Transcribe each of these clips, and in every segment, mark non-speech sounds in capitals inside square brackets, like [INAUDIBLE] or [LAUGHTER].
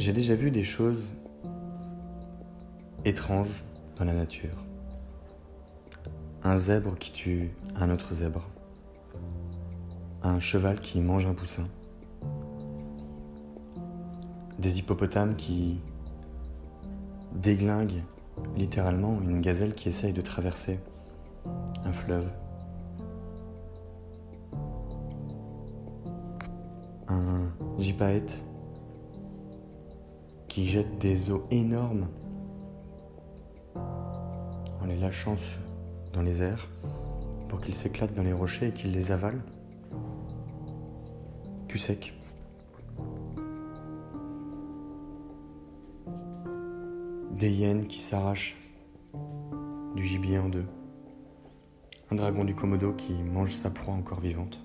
J'ai déjà vu des choses étranges dans la nature. Un zèbre qui tue un autre zèbre. Un cheval qui mange un poussin. Des hippopotames qui déglinguent littéralement une gazelle qui essaye de traverser un fleuve. Un gypaète qui jette des eaux énormes en les lâchant dans les airs pour qu'ils s'éclatent dans les rochers et qu'ils les avalent. Cul sec. Des hyènes qui s'arrachent du gibier en deux. Un dragon du Komodo qui mange sa proie encore vivante.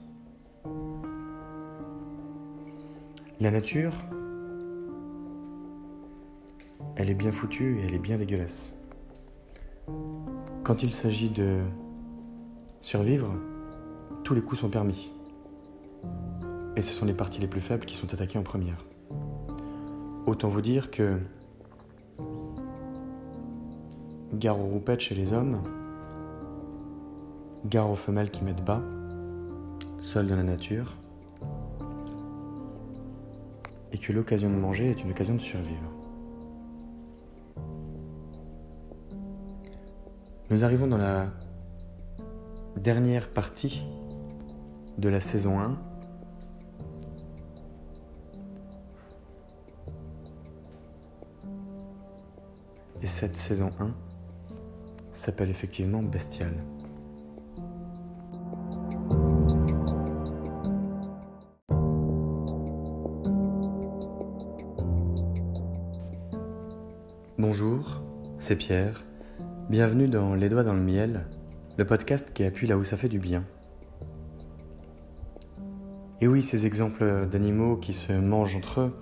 La nature, elle est bien foutue et elle est bien dégueulasse. Quand il s'agit de survivre, tous les coups sont permis. Et ce sont les parties les plus faibles qui sont attaquées en première. Autant vous dire que gare aux roupettes chez les hommes, gare aux femelles qui mettent bas, seules dans la nature, et que l'occasion de manger est une occasion de survivre. Nous arrivons dans la dernière partie de la saison 1. Et cette saison 1 s'appelle effectivement Bestial. Bonjour, c'est Pierre Bienvenue dans Les Doigts dans le Miel, le podcast qui appuie là où ça fait du bien. Et oui, ces exemples d'animaux qui se mangent entre eux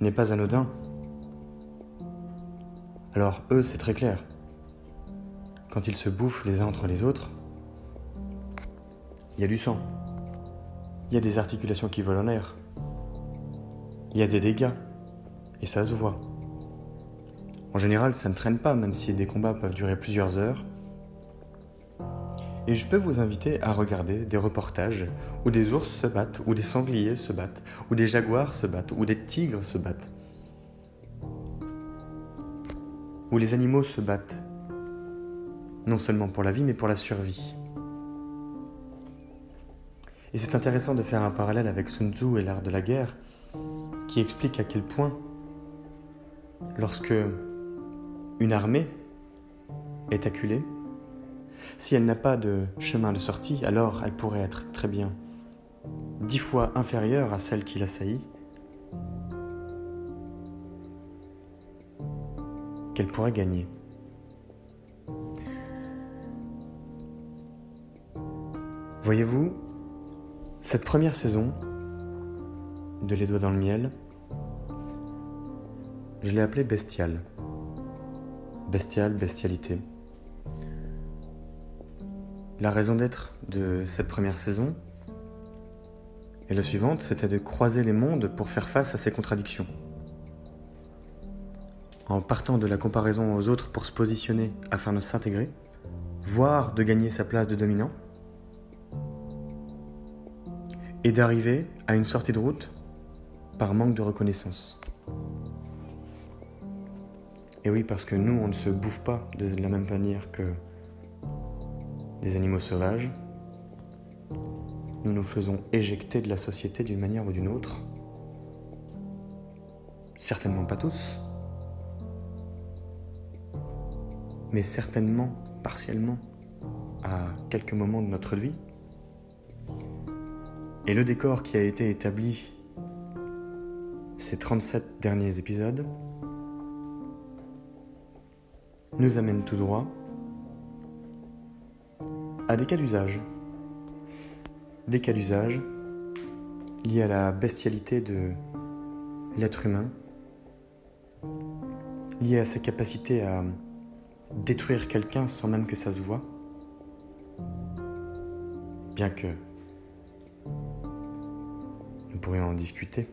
n'est pas anodin. Alors eux, c'est très clair. Quand ils se bouffent les uns entre les autres, il y a du sang. Il y a des articulations qui volent en air. Il y a des dégâts. Et ça se voit. En général, ça ne traîne pas, même si des combats peuvent durer plusieurs heures. Et je peux vous inviter à regarder des reportages où des ours se battent, où des sangliers se battent, où des jaguars se battent, où des tigres se battent. Où les animaux se battent. Non seulement pour la vie, mais pour la survie. Et c'est intéressant de faire un parallèle avec Sun Tzu et l'art de la guerre, qui explique à quel point, lorsque une armée est acculée, si elle n'a pas de chemin de sortie, alors elle pourrait être très bien dix fois inférieure à celle qui l'assaillit, qu'elle pourrait gagner. Voyez-vous, cette première saison de Les Doigts dans le Miel, je l'ai appelée Bestiale bestiale, bestialité. La raison d'être de cette première saison et la suivante, c'était de croiser les mondes pour faire face à ces contradictions. En partant de la comparaison aux autres pour se positionner afin de s'intégrer, voire de gagner sa place de dominant, et d'arriver à une sortie de route par manque de reconnaissance. Et oui, parce que nous, on ne se bouffe pas de la même manière que des animaux sauvages. Nous nous faisons éjecter de la société d'une manière ou d'une autre. Certainement pas tous, mais certainement partiellement à quelques moments de notre vie. Et le décor qui a été établi ces 37 derniers épisodes nous amène tout droit à des cas d'usage. Des cas d'usage liés à la bestialité de l'être humain, liés à sa capacité à détruire quelqu'un sans même que ça se voit, bien que nous pourrions en discuter.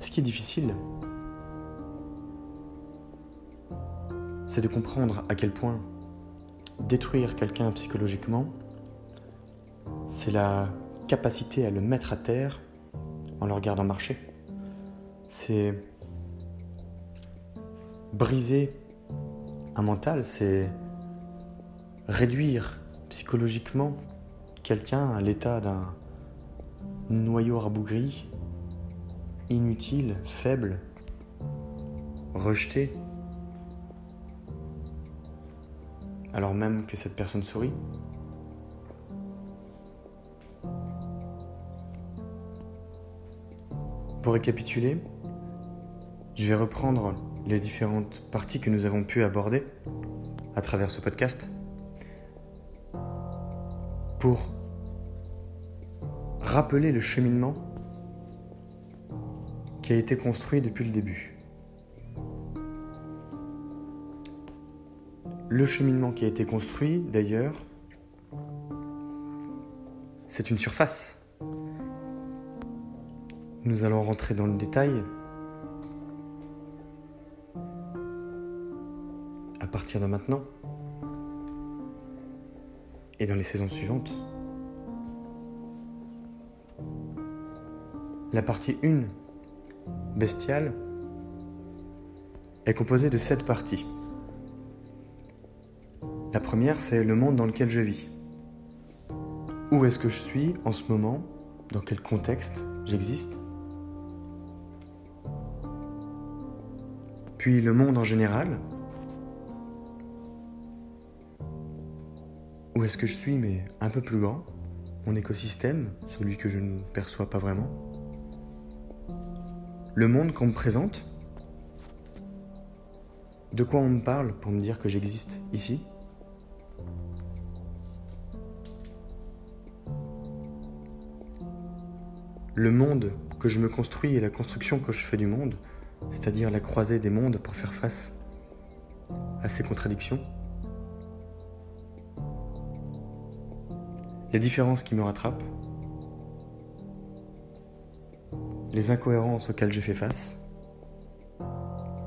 Ce qui est difficile, c'est de comprendre à quel point détruire quelqu'un psychologiquement, c'est la capacité à le mettre à terre en le regardant marcher. C'est briser un mental, c'est réduire psychologiquement quelqu'un à l'état d'un noyau rabougri, inutile, faible, rejeté, alors même que cette personne sourit. Pour récapituler, je vais reprendre les différentes parties que nous avons pu aborder à travers ce podcast pour rappeler le cheminement qui a été construit depuis le début. Le cheminement qui a été construit, d'ailleurs, c'est une surface. Nous allons rentrer dans le détail à partir de maintenant et dans les saisons suivantes. La partie 1, bestiale, est composée de 7 parties. La première, c'est le monde dans lequel je vis. Où est-ce que je suis en ce moment? Dans quel contexte j'existe? Puis le monde en général, Où est-ce que je suis, mais un peu plus grand? Mon écosystème, celui que je ne perçois pas vraiment. Le monde qu'on me présente. De quoi on me parle pour me dire que j'existe ici? Le monde que je me construis et la construction que je fais du monde, c'est-à-dire la croisée des mondes pour faire face à ces contradictions. Les différences qui me rattrapent, les incohérences auxquelles j'ai fait face.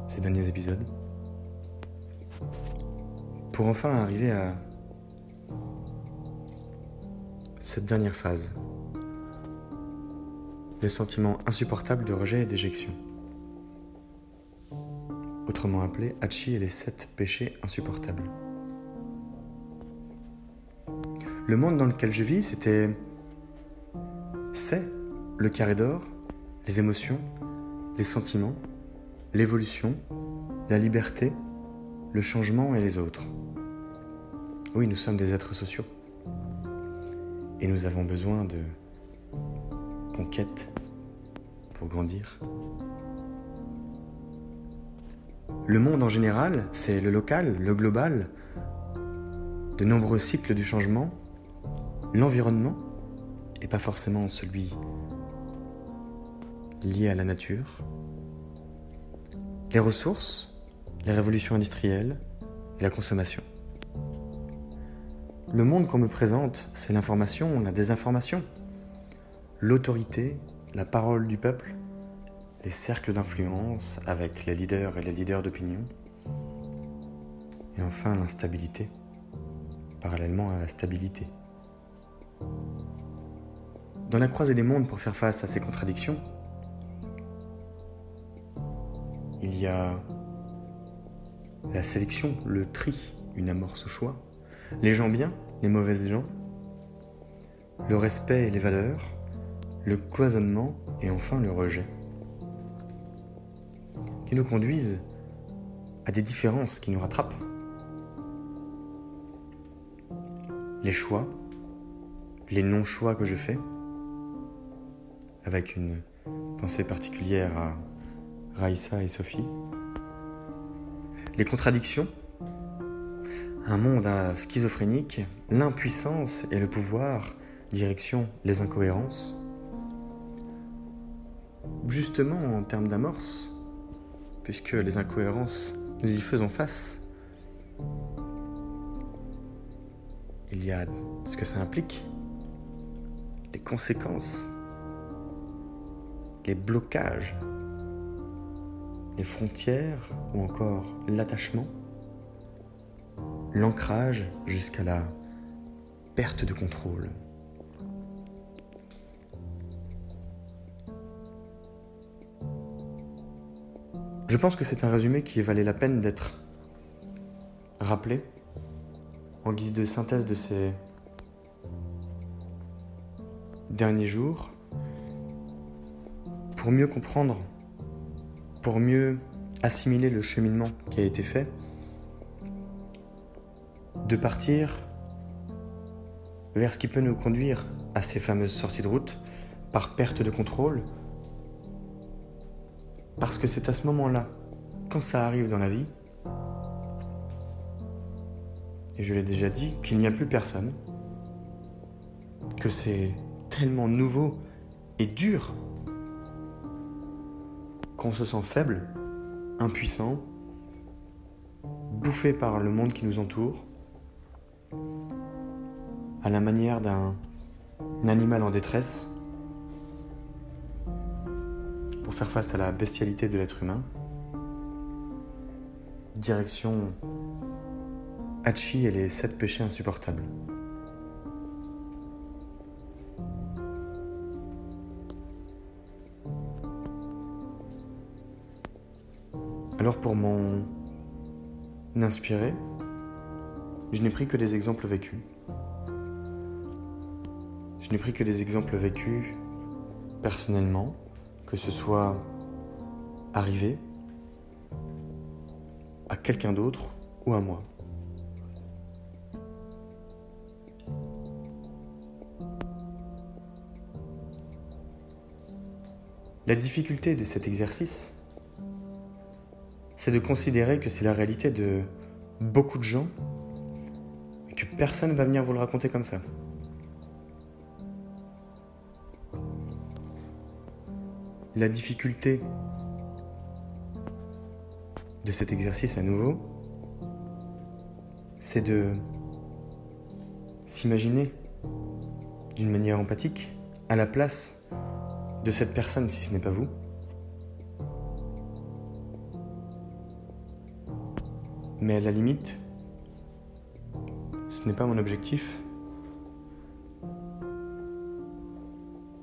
Ces derniers épisodes, pour enfin arriver à cette dernière phase, le sentiment insupportable de rejet et d'éjection, autrement appelé Hachi et les sept péchés insupportables. Le monde dans lequel je vis, c'était. C'est le carré d'or, les émotions, les sentiments, l'évolution, la liberté, le changement et les autres. Oui, nous sommes des êtres sociaux. Et nous avons besoin de conquête pour grandir. Le monde en général, c'est le local, le global, de nombreux cycles du changement l'environnement, et pas forcément celui lié à la nature, les ressources, les révolutions industrielles et la consommation. Le monde qu'on me présente, c'est l'information, la désinformation, l'autorité, la parole du peuple, les cercles d'influence avec les leaders et les leaders d'opinion, et enfin l'instabilité, parallèlement à la stabilité. Dans la croisée des mondes pour faire face à ces contradictions, il y a la sélection, le tri, une amorce au choix, les gens bien, les mauvaises gens, le respect et les valeurs, le cloisonnement et enfin le rejet, qui nous conduisent à des différences qui nous rattrapent. Les choix, les non-choix que je fais, avec une pensée particulière à Raïssa et Sophie, les contradictions, un monde schizophrénique, l'impuissance et le pouvoir, direction les incohérences. Justement en termes d'amorce, puisque les incohérences, nous y faisons face. Il y a ce que ça implique, les conséquences, les blocages les frontières ou encore l'attachement, l'ancrage jusqu'à la perte de contrôle. Je pense que c'est un résumé qui valait la peine d'être rappelé en guise de synthèse de ces derniers jours pour mieux comprendre, pour mieux assimiler le cheminement qui a été fait, de partir vers ce qui peut nous conduire à ces fameuses sorties de route par perte de contrôle, parce que c'est à ce moment-là, quand ça arrive dans la vie, et je l'ai déjà dit, qu'il n'y a plus personne, que c'est tellement nouveau et dur qu'on se sent faible, impuissant, bouffé par le monde qui nous entoure, à la manière d'un animal en détresse, faire face à la bestialité de l'être humain. Direction Hachi et les sept péchés insupportables. Alors pour m'en inspirer, je n'ai pris que des exemples vécus. Je n'ai pris que des exemples vécus personnellement, que ce soit arrivé à quelqu'un d'autre ou à moi. La difficulté de cet exercice, c'est de considérer que c'est la réalité de beaucoup de gens et que personne ne va venir vous le raconter comme ça. La difficulté de cet exercice à nouveau, c'est de s'imaginer d'une manière empathique à la place de cette personne si ce n'est pas vous. Mais à la limite, ce n'est pas mon objectif.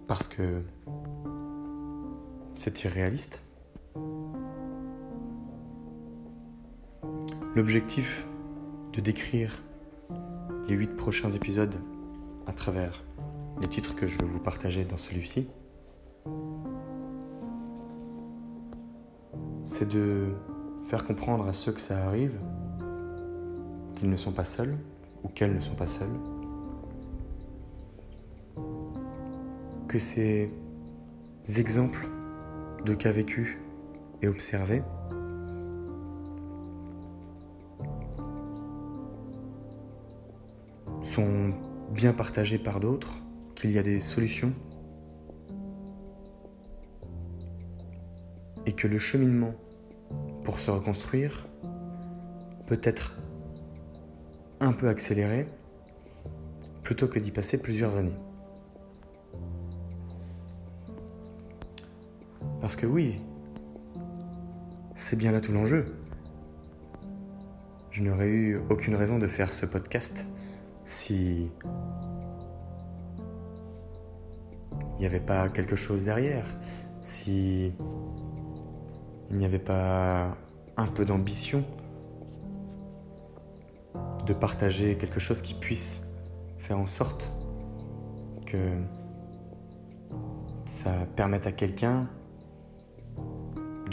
Parce que c'est irréaliste. L'objectif de décrire les huit prochains épisodes à travers les titres que je vais vous partager dans celui-ci, c'est de faire comprendre à ceux que ça arrive qu'ils ne sont pas seuls ou qu'elles ne sont pas seules, que ces exemples de cas vécus et observés. sont bien partagés par d'autres, qu'il y a des solutions et que le cheminement pour se reconstruire peut être un peu accéléré plutôt que d'y passer plusieurs années. Parce que oui, c'est bien là tout l'enjeu. Je n'aurais eu aucune raison de faire ce podcast si il n'y avait pas quelque chose derrière, si il n'y avait pas un peu d'ambition de partager quelque chose qui puisse faire en sorte que ça permette à quelqu'un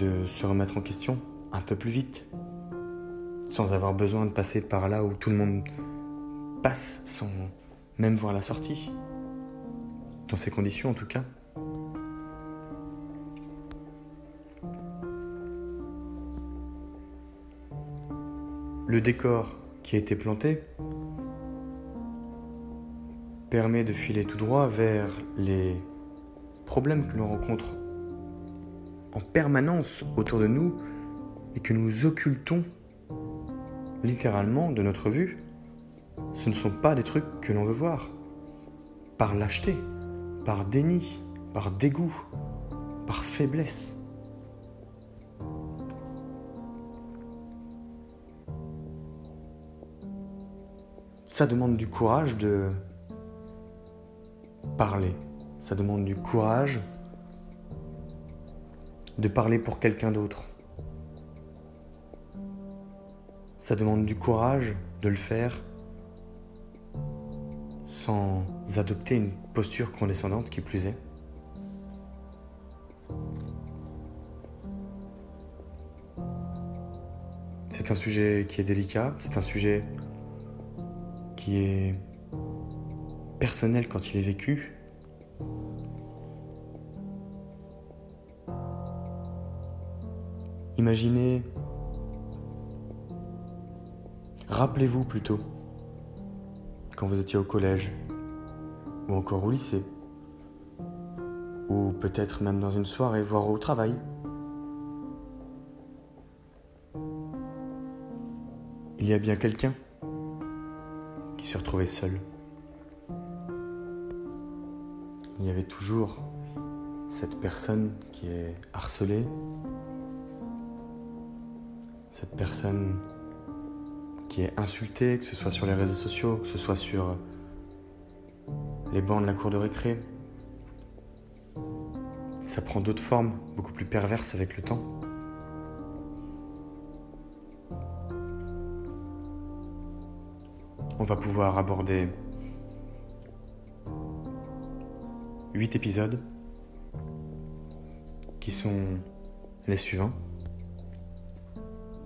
de se remettre en question un peu plus vite, sans avoir besoin de passer par là où tout le monde passe sans même voir la sortie, dans ces conditions en tout cas. Le décor qui a été planté permet de filer tout droit vers les problèmes que l'on rencontre en permanence autour de nous et que nous occultons littéralement de notre vue, ce ne sont pas des trucs que l'on veut voir. Par lâcheté, par déni, par dégoût, par faiblesse. Ça demande du courage de parler. Ça demande du courage de parler pour quelqu'un d'autre. Ça demande du courage de le faire sans adopter une posture condescendante qui plus est. C'est un sujet qui est délicat, c'est un sujet qui est personnel quand il est vécu. Imaginez, rappelez-vous plutôt, quand vous étiez au collège, ou encore au lycée, ou peut-être même dans une soirée, voire au travail. Il y a bien quelqu'un qui se retrouvait seul. Il y avait toujours cette personne qui est harcelée, cette personne qui est insultée, que ce soit sur les réseaux sociaux, que ce soit sur les bancs de la cour de récré. Ça prend d'autres formes, beaucoup plus perverses avec le temps. On va pouvoir aborder huit épisodes qui sont les suivants.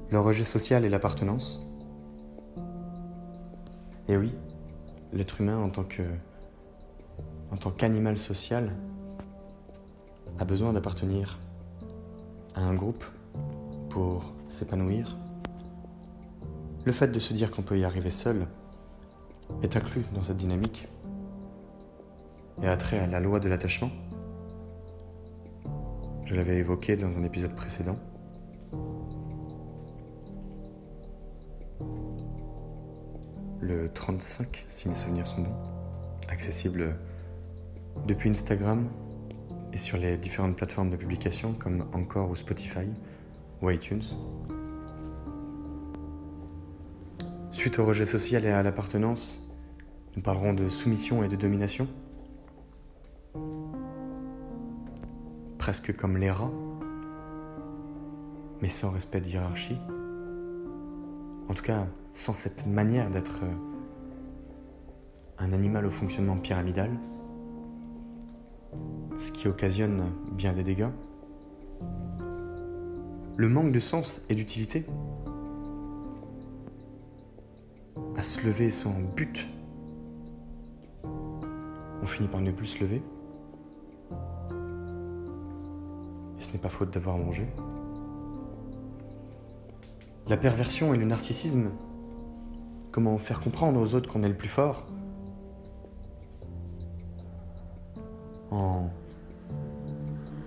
Le rejet social et l'appartenance? Et oui, l'être humain en tant que en tant qu'animal social a besoin d'appartenir à un groupe pour s'épanouir. Le fait de se dire qu'on peut y arriver seul est inclus dans cette dynamique et a trait à la loi de l'attachement. Je l'avais évoqué dans un épisode précédent. Le 35, si mes souvenirs sont bons, accessible depuis Instagram et sur les différentes plateformes de publication comme Encore ou Spotify ou iTunes. Suite au rejet social et à l'appartenance, nous parlerons de soumission et de domination. Presque comme les rats, mais sans respect de hiérarchie. En tout cas, sans cette manière d'être euh, un animal au fonctionnement pyramidal, ce qui occasionne bien des dégâts. Le manque de sens et d'utilité. À se lever sans but on finit par ne plus se lever. Et ce n'est pas faute d'avoir mangé. La perversion et le narcissisme. Comment faire comprendre aux autres qu'on est le plus fort En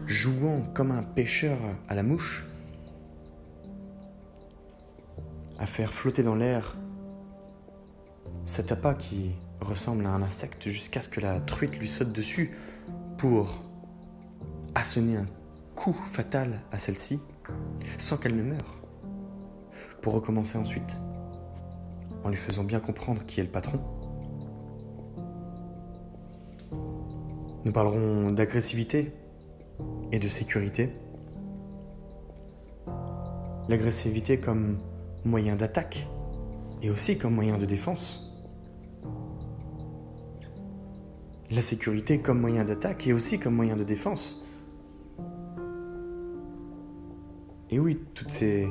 jouant comme un pêcheur à la mouche, à faire flotter dans l'air cet appât qui ressemble à un insecte jusqu'à ce que la truite lui saute dessus pour assonner un coup fatal à celle-ci sans qu'elle ne meure, pour recommencer ensuite en lui faisant bien comprendre qui est le patron. Nous parlerons d'agressivité et de sécurité. L'agressivité comme moyen d'attaque et aussi comme moyen de défense. la sécurité comme moyen d'attaque et aussi comme moyen de défense. Et oui, toutes ces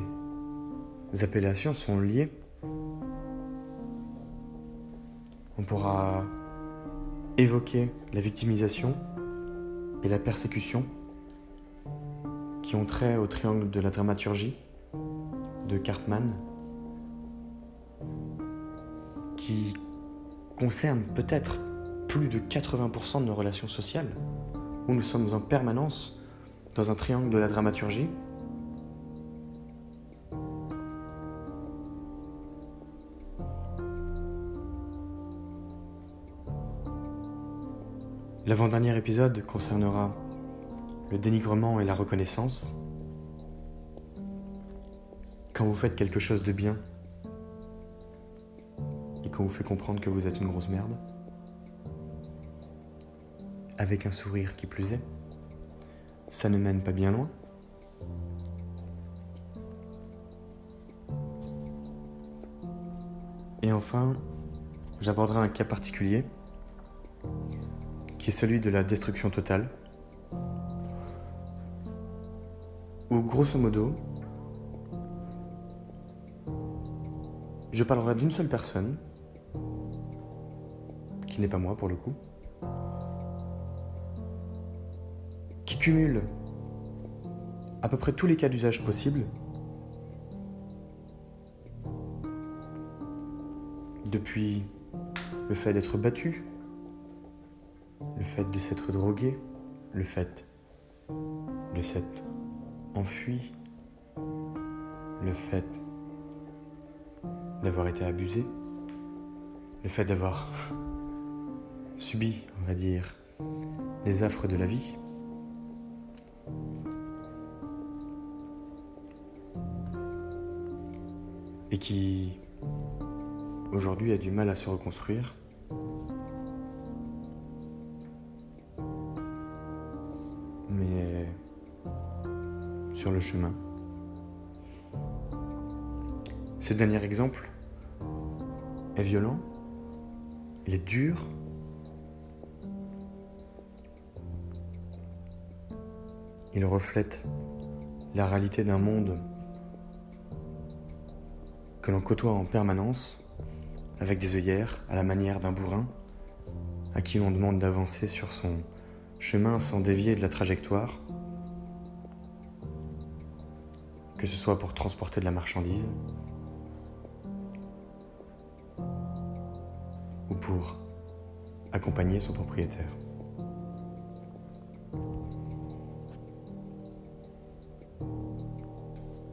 appellations sont liées. On pourra évoquer la victimisation et la persécution qui ont trait au triangle de la dramaturgie de Cartman, qui concerne peut-être plus de 80% de nos relations sociales, où nous sommes en permanence dans un triangle de la dramaturgie. L'avant-dernier épisode concernera le dénigrement et la reconnaissance. Quand vous faites quelque chose de bien et qu'on vous fait comprendre que vous êtes une grosse merde, avec un sourire qui plus est, ça ne mène pas bien loin. Et enfin, j'aborderai un cas particulier, celui de la destruction totale, où grosso modo, je parlerai d'une seule personne, qui n'est pas moi pour le coup, qui cumule à peu près tous les cas d'usage possibles Depuis le fait d'être battu, le fait de s'être drogué, le fait de s'être enfui, le fait d'avoir été abusé, le fait d'avoir [LAUGHS] subi, on va dire, les affres de la vie. Et qui aujourd'hui a du mal à se reconstruire. Sur le chemin. Ce dernier exemple est violent, il est dur, il reflète la réalité d'un monde que l'on côtoie en permanence avec des œillères à la manière d'un bourrin à qui l'on demande d'avancer sur son chemin sans dévier de la trajectoire, que ce soit pour transporter de la marchandise ou pour accompagner son propriétaire.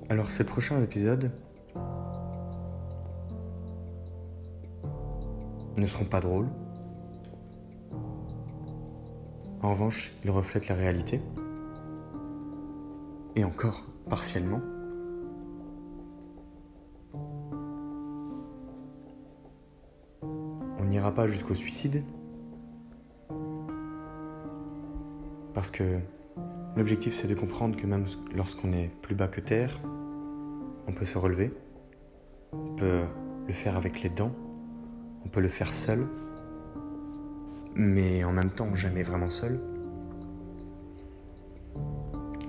Alors ces prochains épisodes ne seront pas drôles. En revanche, ils reflètent la réalité. Et encore, partiellement. Pas jusqu'au suicide. Parce que l'objectif c'est de comprendre que même lorsqu'on est plus bas que terre, on peut se relever. On peut le faire avec les dents on peut le faire seul, mais en même temps jamais vraiment seul.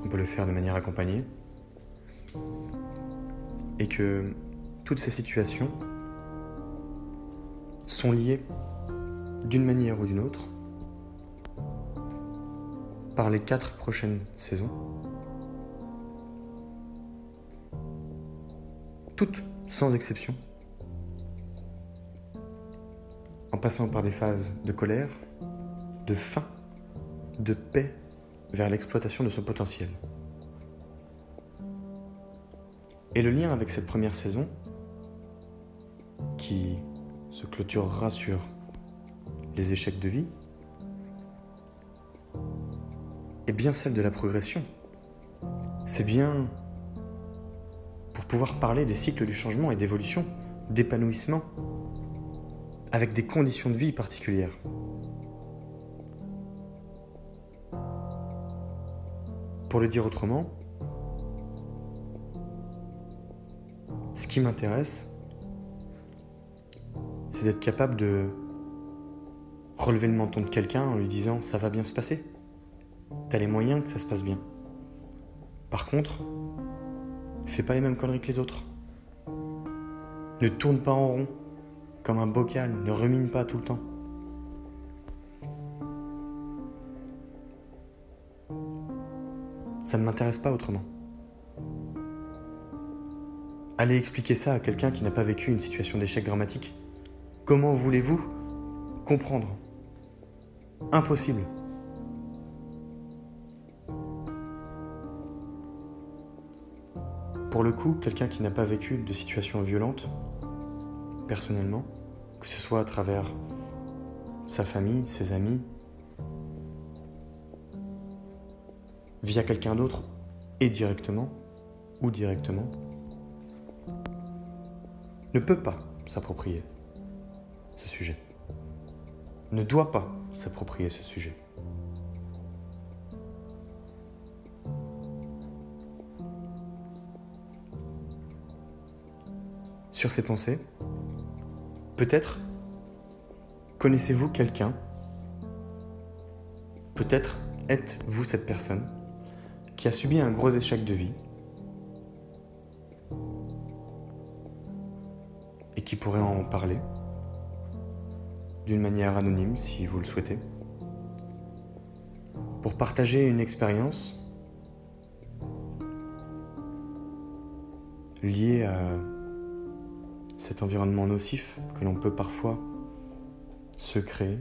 On peut le faire de manière accompagnée. Et que toutes ces situations sont liées d'une manière ou d'une autre par les quatre prochaines saisons. Toutes, sans exception. en passant par des phases de colère, de faim, de paix vers l'exploitation de son potentiel. Et le lien avec cette première saison, qui se clôturera sur les échecs de vie, est bien celle de la progression. C'est bien pour pouvoir parler des cycles du changement et d'évolution, d'épanouissement, avec des conditions de vie particulières. Pour le dire autrement, ce qui m'intéresse, d'être capable de relever le menton de quelqu'un en lui disant ça va bien se passer. T'as les moyens que ça se passe bien. Par contre, fais pas les mêmes conneries que les autres. Ne tourne pas en rond comme un bocal, ne remine pas tout le temps. Ça ne m'intéresse pas autrement. Allez expliquer ça à quelqu'un qui n'a pas vécu une situation d'échec dramatique. Comment voulez-vous comprendre? Impossible. Pour le coup, quelqu'un qui n'a pas vécu de situation violente, personnellement, que ce soit à travers sa famille, ses amis, via quelqu'un d'autre et directement ou directement, ne peut pas s'approprier ce sujet. Ne doit pas s'approprier ce sujet. Sur ces pensées, peut-être connaissez-vous quelqu'un, peut-être êtes-vous cette personne qui a subi un gros échec de vie et qui pourrait en parler d'une manière anonyme si vous le souhaitez, pour partager une expérience liée à cet environnement nocif que l'on peut parfois se créer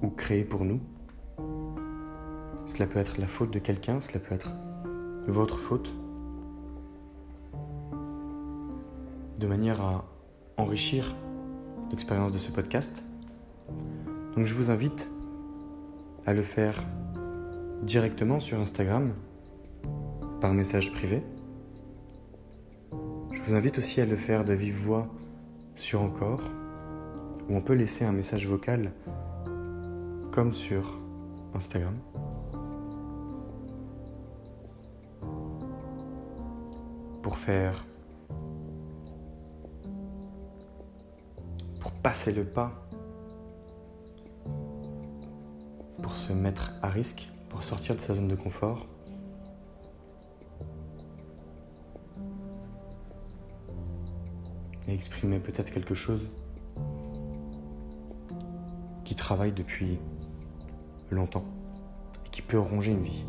ou créer pour nous. Cela peut être la faute de quelqu'un, cela peut être votre faute, de manière à enrichir l'expérience de ce podcast. Donc je vous invite à le faire directement sur Instagram, par message privé. Je vous invite aussi à le faire de vive voix sur Encore, où on peut laisser un message vocal comme sur Instagram. Pour faire passer le pas pour se mettre à risque, pour sortir de sa zone de confort. Et exprimer peut-être quelque chose qui travaille depuis longtemps et qui peut ronger une vie.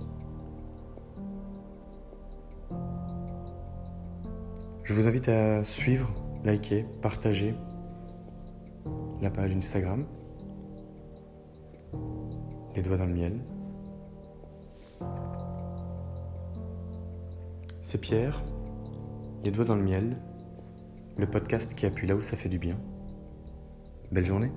Je vous invite à suivre, liker, partager la page Instagram, les doigts dans le miel. C'est Pierre, les doigts dans le miel, le podcast qui appuie là où ça fait du bien. Belle journée